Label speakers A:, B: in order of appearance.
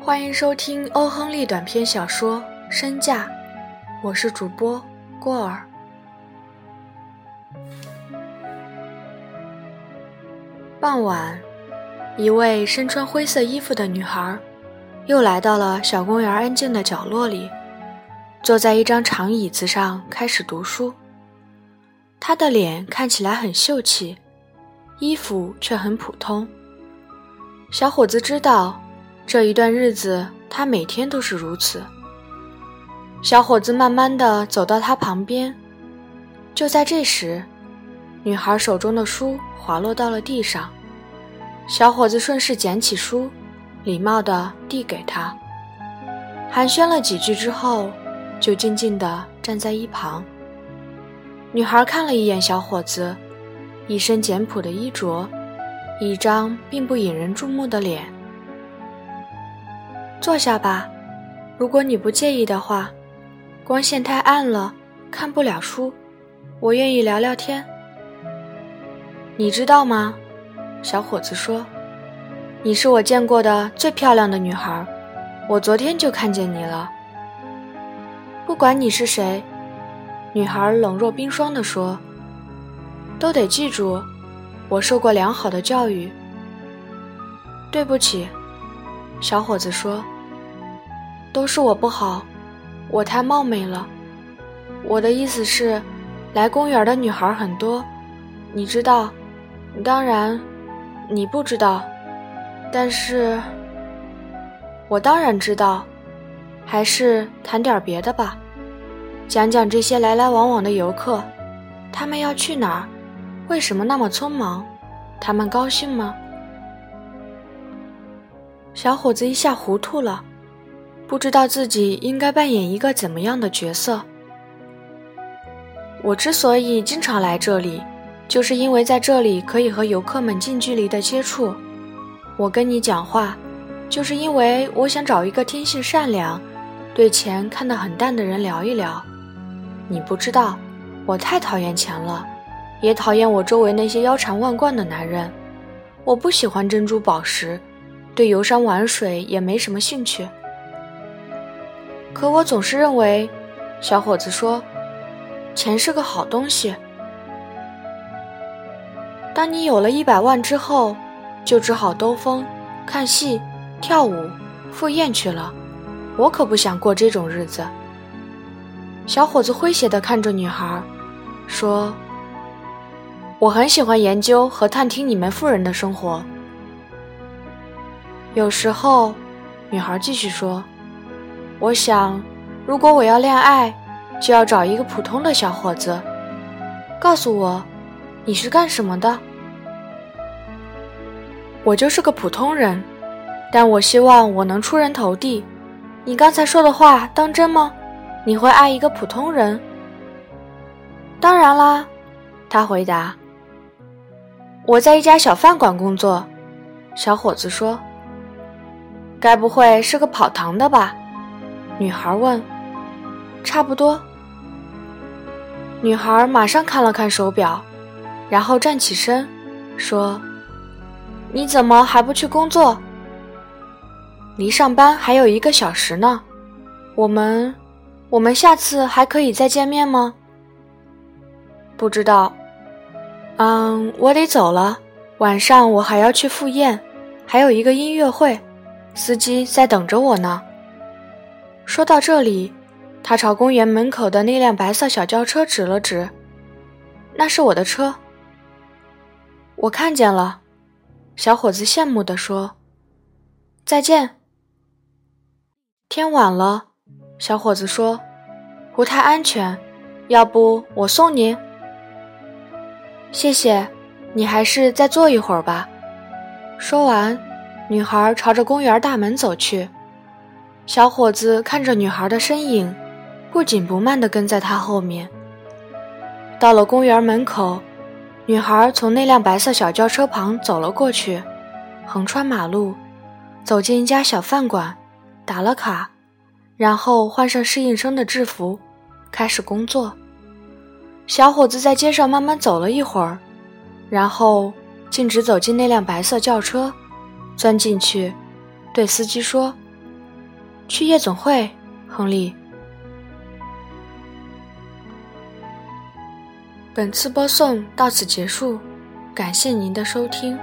A: 欢迎收听欧亨利短篇小说《身价》，我是主播郭儿。傍晚，一位身穿灰色衣服的女孩又来到了小公园安静的角落里，坐在一张长椅子上开始读书。她的脸看起来很秀气，衣服却很普通。小伙子知道。这一段日子，他每天都是如此。小伙子慢慢的走到他旁边，就在这时，女孩手中的书滑落到了地上。小伙子顺势捡起书，礼貌的递给她，寒暄了几句之后，就静静的站在一旁。女孩看了一眼小伙子，一身简朴的衣着，一张并不引人注目的脸。坐下吧，如果你不介意的话。光线太暗了，看不了书。我愿意聊聊天。你知道吗？小伙子说：“你是我见过的最漂亮的女孩。我昨天就看见你了。”不管你是谁，女孩冷若冰霜地说：“都得记住，我受过良好的教育。”对不起，小伙子说。都是我不好，我太冒昧了。我的意思是，来公园的女孩很多，你知道。当然，你不知道，但是，我当然知道。还是谈点别的吧，讲讲这些来来往往的游客，他们要去哪儿？为什么那么匆忙？他们高兴吗？小伙子一下糊涂了。不知道自己应该扮演一个怎么样的角色。我之所以经常来这里，就是因为在这里可以和游客们近距离的接触。我跟你讲话，就是因为我想找一个天性善良、对钱看得很淡的人聊一聊。你不知道，我太讨厌钱了，也讨厌我周围那些腰缠万贯的男人。我不喜欢珍珠宝石，对游山玩水也没什么兴趣。可我总是认为，小伙子说，钱是个好东西。当你有了一百万之后，就只好兜风、看戏、跳舞、赴宴去了。我可不想过这种日子。小伙子诙谐地看着女孩，说：“我很喜欢研究和探听你们富人的生活。”有时候，女孩继续说。我想，如果我要恋爱，就要找一个普通的小伙子。告诉我，你是干什么的？我就是个普通人，但我希望我能出人头地。你刚才说的话当真吗？你会爱一个普通人？当然啦，他回答。我在一家小饭馆工作，小伙子说。该不会是个跑堂的吧？女孩问：“差不多。”女孩马上看了看手表，然后站起身，说：“你怎么还不去工作？离上班还有一个小时呢。我们，我们下次还可以再见面吗？”不知道。嗯，我得走了。晚上我还要去赴宴，还有一个音乐会，司机在等着我呢。说到这里，他朝公园门口的那辆白色小轿车指了指：“那是我的车。”我看见了，小伙子羡慕地说：“再见。”天晚了，小伙子说：“不太安全，要不我送你？”谢谢，你还是再坐一会儿吧。说完，女孩朝着公园大门走去。小伙子看着女孩的身影，不紧不慢地跟在她后面。到了公园门口，女孩从那辆白色小轿车旁走了过去，横穿马路，走进一家小饭馆，打了卡，然后换上适应生的制服，开始工作。小伙子在街上慢慢走了一会儿，然后径直走进那辆白色轿车，钻进去，对司机说：“去夜总会，亨利。”本次播送到此结束，感谢您的收听。